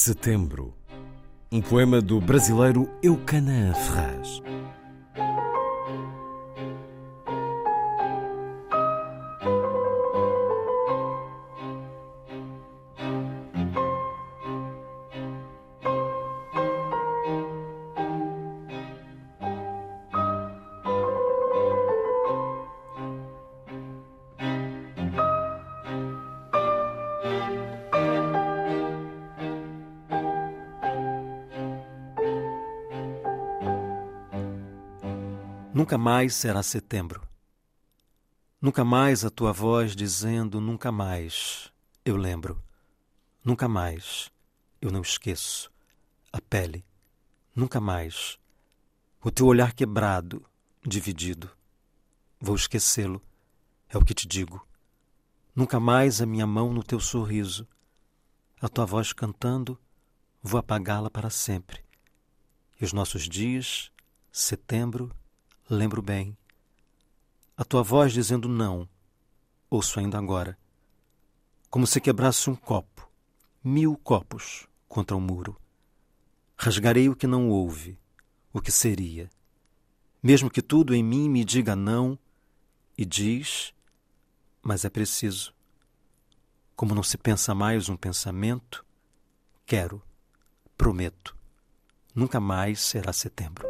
Setembro. Um poema do brasileiro Eucanaã Ferraz. Nunca mais será setembro. Nunca mais a tua voz dizendo nunca mais eu lembro. Nunca mais eu não esqueço. A pele. Nunca mais. O teu olhar quebrado, dividido. Vou esquecê-lo, é o que te digo. Nunca mais a minha mão no teu sorriso. A tua voz cantando, vou apagá-la para sempre. E os nossos dias, setembro, lembro bem. A tua voz dizendo não, ouço ainda agora. Como se quebrasse um copo, mil copos contra o um muro. Rasgarei o que não houve, o que seria. Mesmo que tudo em mim me diga não, e diz, mas é preciso. Como não se pensa mais um pensamento, quero, prometo, nunca mais será setembro.